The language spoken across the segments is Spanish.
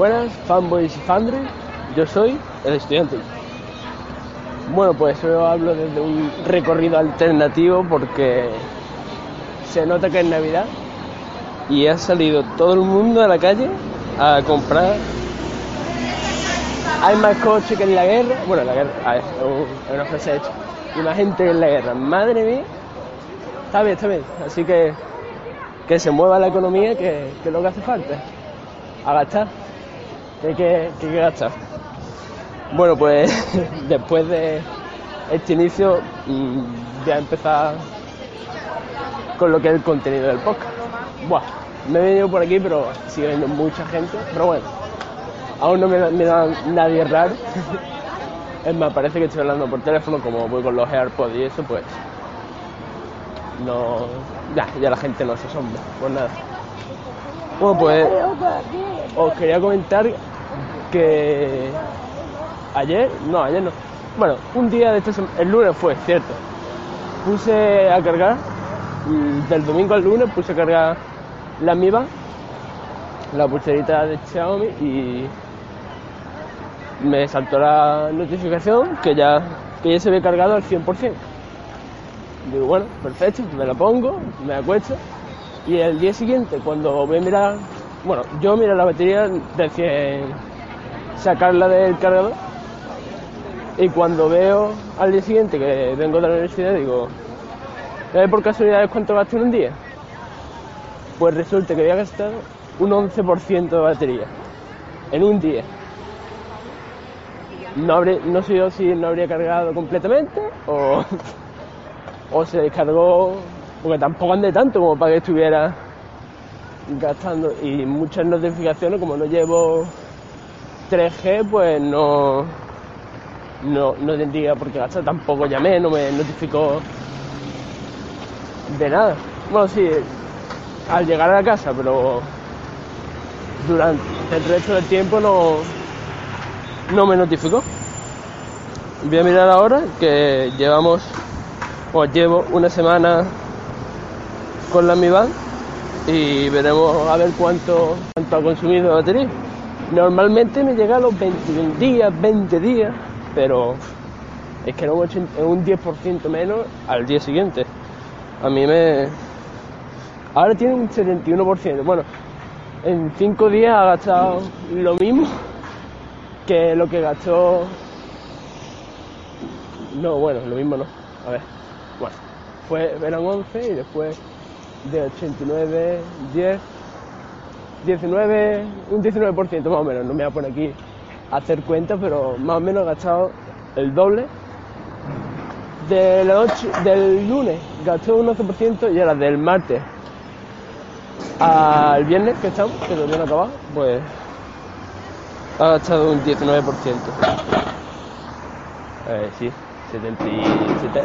Buenas, fanboys y fandres. Yo soy el estudiante. Bueno, pues yo hablo desde un recorrido alternativo porque se nota que es Navidad y ha salido todo el mundo a la calle a comprar. Hay más coches que en la guerra. Bueno, la guerra, es una frase hecha. Y más gente que en la guerra. Madre mía. Está bien, está bien. Así que que se mueva la economía, que, que es lo que hace falta. A gastar. Que, hay que gastar. Bueno, pues después de este inicio mm, voy a empezar con lo que es el contenido del podcast. Buah, me he venido por aquí, pero sigue viendo mucha gente. Pero bueno, aún no me, me da nadie raro. Es más, parece que estoy hablando por teléfono, como voy con los AirPods y eso, pues no. Ya, ya la gente no se asombra. Pues nada. Bueno, pues os quería comentar que ayer, no, ayer no. Bueno, un día de esta semana, el lunes fue, cierto. Puse a cargar, del domingo al lunes puse a cargar la Mi Band, la pulserita de Xiaomi y me saltó la notificación que ya, que ya se había cargado al 100%. Digo, bueno, perfecto, me la pongo, me acuesto y el día siguiente cuando voy a mirar, bueno, yo miro la batería recién sacarla del cargador y cuando veo al día siguiente que vengo de la universidad digo, ¿sabes por casualidad cuánto gasto en un día? Pues resulta que había gastado un 11% de batería en un día. No, habré, no sé yo si no habría cargado completamente o, o se descargó, porque tampoco andé tanto como para que estuviera gastando. Y muchas notificaciones, como no llevo 3G, pues no, no, no tendría por qué gastar. Tampoco llamé, no me notificó de nada. Bueno, sí, al llegar a la casa, pero durante el resto del tiempo no, no me notificó. Voy a mirar ahora que llevamos, o llevo una semana con la Mi Band y veremos a ver cuánto, cuánto ha consumido de batería. Normalmente me llega a los 21 días, 20 días, pero es que no es un 10% menos al día siguiente. A mí me... Ahora tiene un 71%. Bueno, en 5 días ha gastado lo mismo que lo que gastó... No, bueno, lo mismo no. A ver. Bueno, fue, eran 11 y después de 89, 10, 19, un 19% más o menos. No me voy a poner aquí a hacer cuentas, pero más o menos ha gastado el doble. De la noche, del lunes gastó un 11% y ahora del martes al viernes que estamos, que todavía no acabado, pues ha gastado un 19%. Eh, sí, 70,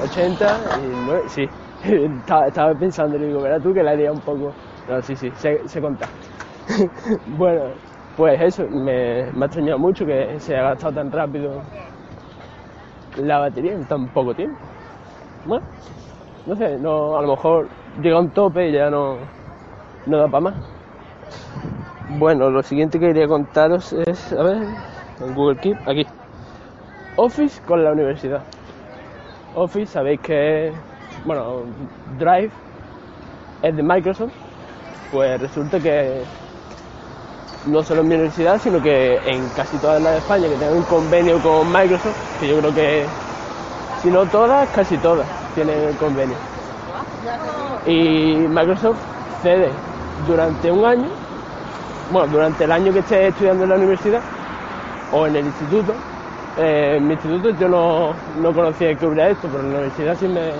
80 y 9, sí. estaba, pensando, digo, verás tú que la haría un poco. No, sí, sí, se, se conta. bueno, pues eso, me, ha extrañado mucho que se haya gastado tan rápido la batería en tan poco tiempo. Bueno, no sé, no, a lo mejor llega un tope y ya no, no da para más. Bueno, lo siguiente que quería contaros es, a ver, en Google Keep, aquí. Office con la universidad. Office, sabéis que, bueno, Drive es de Microsoft, pues resulta que no solo en mi universidad, sino que en casi todas las de España que tienen un convenio con Microsoft, que yo creo que, si no todas, casi todas tienen el convenio. Y Microsoft cede durante un año, bueno, durante el año que esté estudiando en la universidad o en el instituto. Eh, en mi instituto yo no, no conocía que hubiera esto, pero en la universidad sí me,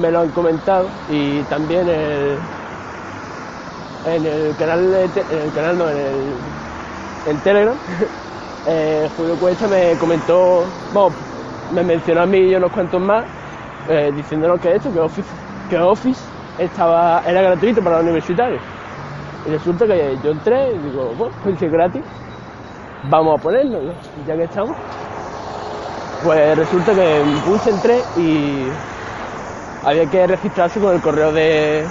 me lo han comentado y también el, en el canal, en el canal no, en el en Telegram, eh, Julio Cuesta me comentó, bueno, me mencionó a mí y unos cuantos más, eh, diciéndonos que esto, que Office, que Office estaba, era gratuito para los universitarios. Y resulta que yo entré y digo, bueno, pues es gratis, vamos a ponerlo, ya que estamos. Pues resulta que me puse, entré y había que registrarse con el correo de,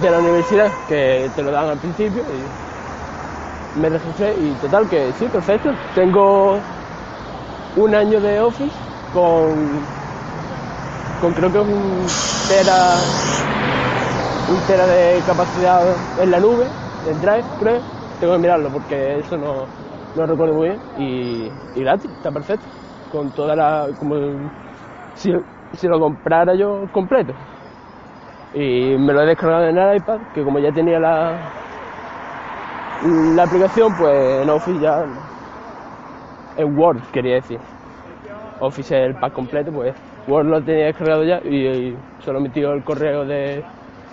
de la universidad, que te lo dan al principio. Y me registré y total que sí, perfecto. Tengo un año de Office con, con creo que un tera, un tera de capacidad en la nube, en Drive, creo. Tengo que mirarlo porque eso no, no recuerdo muy bien. Y, y gratis, está perfecto. Con toda la. como si, si lo comprara yo completo. Y me lo he descargado en el iPad, que como ya tenía la, la aplicación, pues en Office ya. En Word, quería decir. Office es el pack completo, pues Word lo tenía descargado ya y, y solo metido el correo de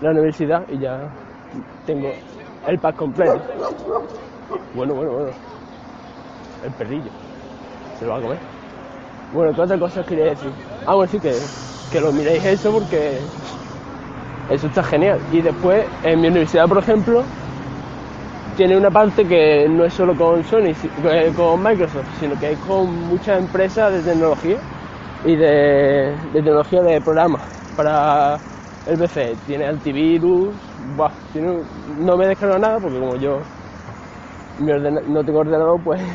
la universidad y ya tengo el pack completo. Bueno, bueno, bueno. El perrillo. Se lo va a comer. Bueno, ¿qué otra cosa os quería decir? Ah, bueno, sí, que, que lo miréis eso porque eso está genial. Y después, en mi universidad, por ejemplo, tiene una parte que no es solo con Sony, eh, con Microsoft, sino que es con muchas empresas de tecnología y de, tecnología de programas para el PC. Tiene antivirus, buah, no me he descargado nada porque como yo no tengo ordenador, pues...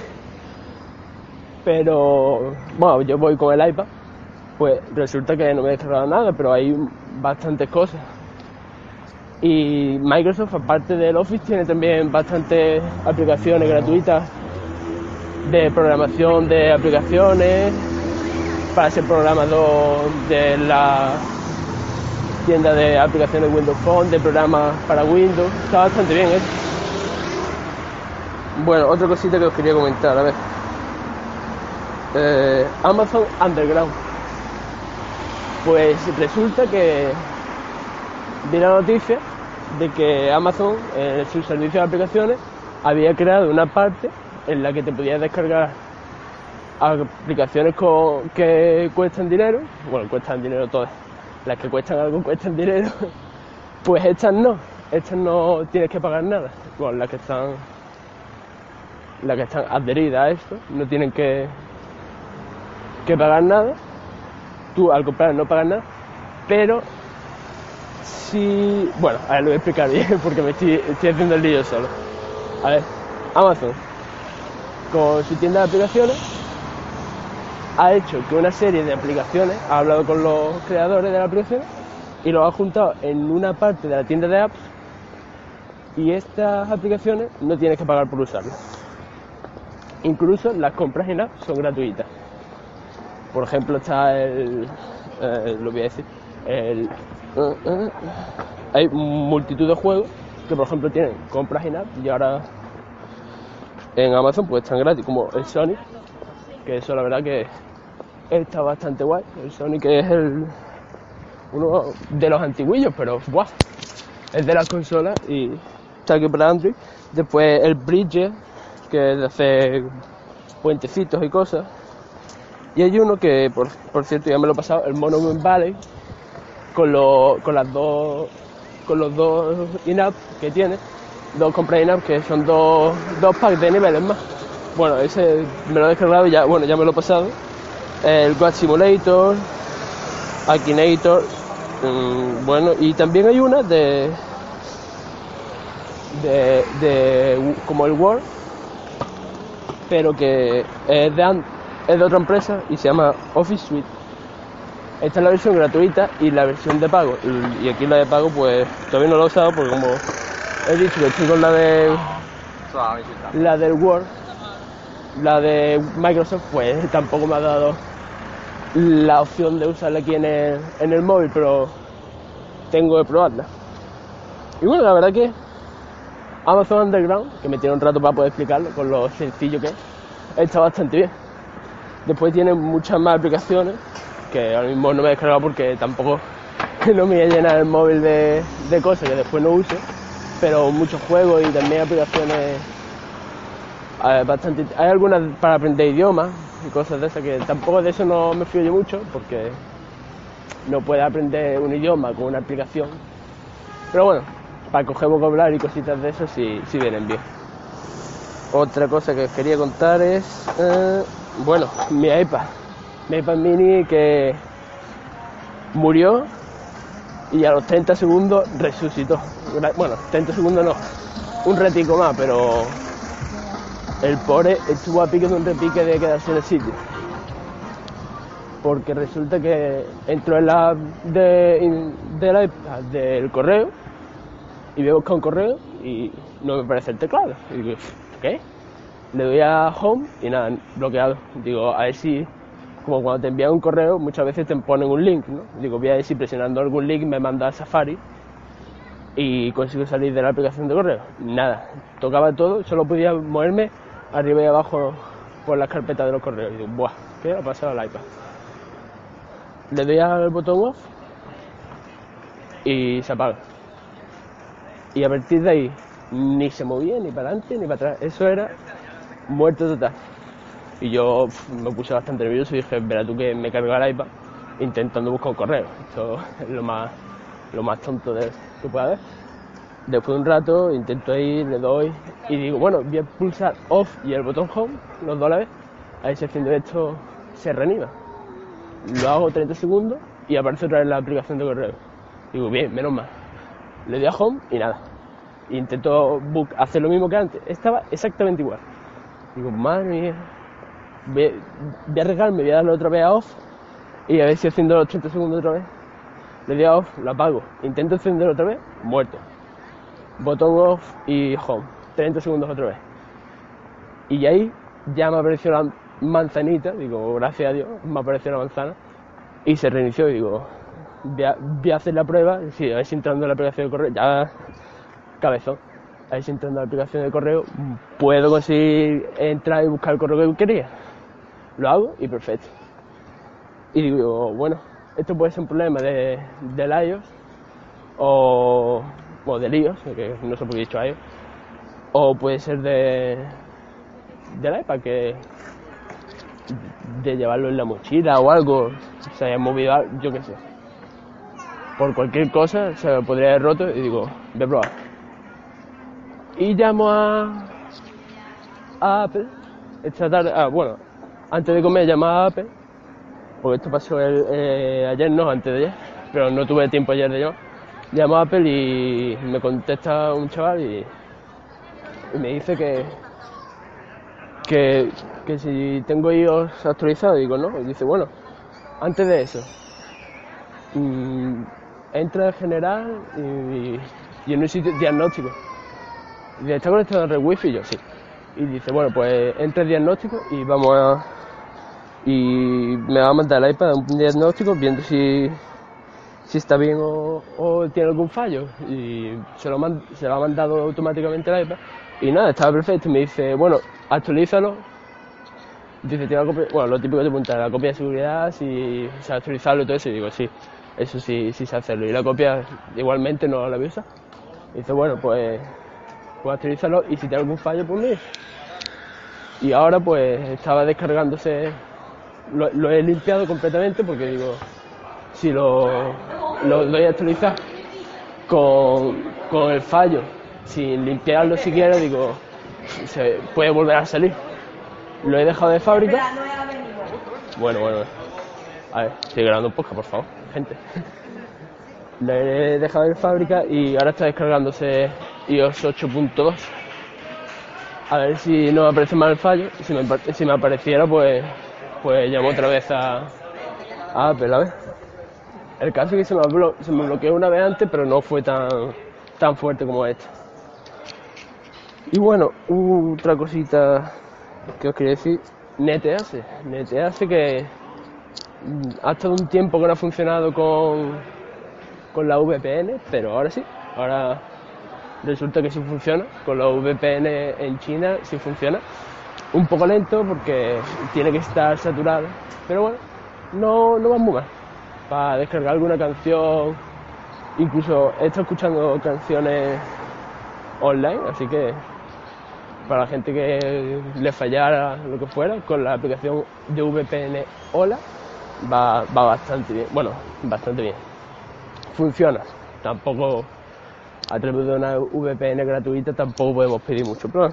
Pero, bueno, yo voy con el iPad, pues resulta que no me he descargado nada, pero hay bastantes cosas. Y Microsoft, aparte del Office, tiene también bastantes aplicaciones gratuitas de programación de aplicaciones para ser programador de la tienda de aplicaciones Windows Phone, de programas para Windows. Está bastante bien eso. Bueno, otra cosita que os quería comentar, a ver. Eh, Amazon Underground. Pues resulta que vi la noticia de que Amazon en su servicio de aplicaciones había creado una parte en la que te podías descargar aplicaciones que cuestan dinero, bueno, cuestan dinero todas, las que cuestan algo cuestan dinero, pues estas no, estas no tienes que pagar nada, bueno, las que están las que están adheridas a esto no tienen que que pagar nada, tú al comprar no pagas nada, pero si. Bueno, a ver, lo voy a explicar bien porque me estoy, haciendo el lío solo. A ver, Amazon, con su tienda de aplicaciones, ha hecho que una serie de aplicaciones, ha hablado con los creadores de las aplicaciones y los ha juntado en una parte de la tienda de apps y estas aplicaciones no tienes que pagar por usarlas. Incluso las compras en apps son gratuitas. Por ejemplo, está el. eh, lo voy a decir. Hay multitud de juegos que, por ejemplo, tienen compras in app y ahora en Amazon pues están gratis, como el Sonic, que eso la verdad que está bastante guay. El Sonic es el. uno de los antiguillos, pero ¡buah! Es de las consolas y está aquí para Android. Después el Bridge, que es de hacer puentecitos y cosas. Y hay uno que, por, por cierto, ya me lo he pasado, el Monument Valley, con, lo- con las dos con los dos in-app que tiene, dos compras in-app que son dos, dos packs de niveles más. Bueno, ese me lo he descargado y ya, bueno, ya me lo he pasado. El God Simulator, Akinator, mm, bueno, y también hay una de, de, de como el Word, pero que es de, es de otra empresa y se llama Office Suite. Esta es la versión gratuita y la versión de pago. Y, y aquí la de pago, pues todavía no la he usado porque como he dicho estoy con la de la del Word, la de Microsoft, pues tampoco me ha dado la opción de usarla aquí en el, en el móvil, pero tengo que probarla. Y bueno, la verdad que Amazon Underground, que me tiene un rato para poder explicarlo, con lo sencillo que es, está bastante bien. Después tiene muchas más aplicaciones que ahora mismo no me he descargado porque tampoco no me voy a llenar el móvil de, de cosas que después no uso. pero muchos juegos y también aplicaciones eh, bastante... Hay algunas para aprender idiomas y cosas de esas que tampoco de eso no me fío yo mucho porque no puedes aprender un idioma con una aplicación. Pero bueno, para coger vocabulario y cositas de eso sí, sí vienen bien. Otra cosa que quería contar es, eh, bueno, mi iPad. IPad mini que murió y a los 30 segundos resucitó. Bueno, 30 segundos no, un retico más, pero el pobre estuvo a pique de un repique de quedarse en el sitio. Porque resulta que entró en la de, del correo y voy a buscar un correo y no me parece el teclado. Y digo, ¿qué? Le doy a home y nada, bloqueado. Digo, a ver si, como cuando te envían un correo, muchas veces te ponen un link, ¿no? Digo, voy a ver si presionando algún link me manda a Safari y consigo salir de la aplicación de correo. Nada, tocaba todo, solo podía moverme arriba y abajo por las carpetas de los correos. Y digo, ¡buah! ¿Qué ha pasado al iPad? Le doy al botón off y se apaga. Y a partir de ahí ni se movía ni para adelante ni para atrás. Eso era muerto total. Y yo me puse bastante nervioso y dije, verá tú que me cargo el iPad intentando buscar un correo. Esto es lo más, lo más tonto de, que pueda haber. Después de un rato intento ir, le doy y digo, bueno, voy a pulsar off y el botón home, los vez. A ver si haciendo esto se reanima. Lo hago 30 segundos y aparece otra vez la aplicación de correo. Digo, bien, menos mal. Le doy a home y nada. Intento hacer lo mismo que antes. Estaba exactamente igual. Digo, madre mía. Voy, a arriesgarme, voy a darle otra vez a off y a ver si haciendo los 30 segundos otra vez. Le doy a off, lo apago. Intento encender otra vez, muerto botón off y home, 30 segundos otra vez. Y ahí ya me apareció la manzanita, digo, gracias a Dios, me apareció la manzana y se reinició y digo, voy a, hacer la prueba, sí, a ver si entrando en la aplicación de correo, ya cabezón, a ver si entrando en la aplicación de correo puedo conseguir entrar y buscar el correo que quería. Lo hago y perfecto. Y digo, bueno, esto puede ser un problema de, del iOS o o de líos, que no sé por qué he dicho ellos, o puede ser de del iPad que de llevarlo en la mochila o algo, se haya movido, yo qué sé. Por cualquier cosa se podría haber roto y digo, voy a probar. Y llamo a, a Apple esta tarde, ah, bueno, antes de comer llamo a Apple, porque esto pasó eh, ayer, no, antes de ayer, pero no tuve tiempo ayer de llamar llamo a Apple y me contesta un chaval y, me dice que, que, si tengo iOS actualizado, digo no, y dice bueno, antes de eso, mm, entra en general y, en un sitio diagnóstico. Y dice, ¿está conectado a red wifi? Y yo sí. Y dice, bueno, pues entra el diagnóstico y vamos a... Y me va a mandar el iPad un diagnóstico viendo si si está bien o, tiene algún fallo. Y se lo, se lo ha mandado automáticamente el iPad. Y nada, estaba perfecto. Me dice, bueno, actualízalo dice, tiene la copia, bueno, lo típico de preguntar, la copia de seguridad, si se ha actualizado y todo eso. Y digo, sí, eso sí, sí sé hacerlo y la copia igualmente no la avisa dice, bueno, pues, pues actualízalo y si tiene algún fallo, pues y ahora pues estaba descargándose lo he limpiado completamente porque digo si lo, doy a actualizar con, el fallo, sin limpiarlo siquiera, digo, se puede volver a salir. Lo he dejado de fábrica. Bueno, bueno. A ver, estoy grabando un poco, por favor, gente. Lo he dejado de fábrica y ahora está descargándose iOS 8.2. A ver si no me aparece mal el fallo. Si me, si me apareciera, pues, pues llamo otra vez a, a Apple, a ver. El caso es que se me, se me bloqueó una vez antes, pero no fue tan, tan fuerte como esta. Y bueno, otra cosita que os quería decir, NetEase. NetEase que ha estado un tiempo que no ha funcionado con, con la VPN, pero ahora sí, ahora resulta que sí funciona. Con la VPN en China sí funciona. Un poco lento porque tiene que estar saturado, pero bueno, no, no va muy mal para descargar alguna canción. Incluso he estado escuchando canciones online, así que para la gente que le fallara lo que fuera, con la aplicación de VPN Hola va, va bastante bien. Bueno, bastante bien. Funciona. Tampoco a través de una VPN gratuita tampoco podemos pedir mucho, pero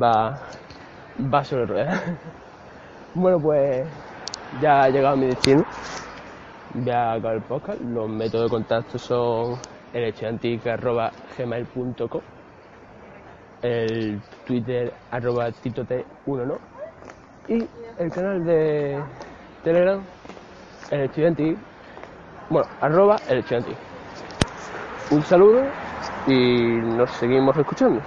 va, va sobre ruedas. Bueno, pues ya ha llegado a mi destino. Ya a acabar el podcast. Los métodos de contacto son elecheantic.gmail.com el Twitter arroba titote1 no y el canal de Telegram el estudiante bueno arroba el estudiante un saludo y nos seguimos escuchando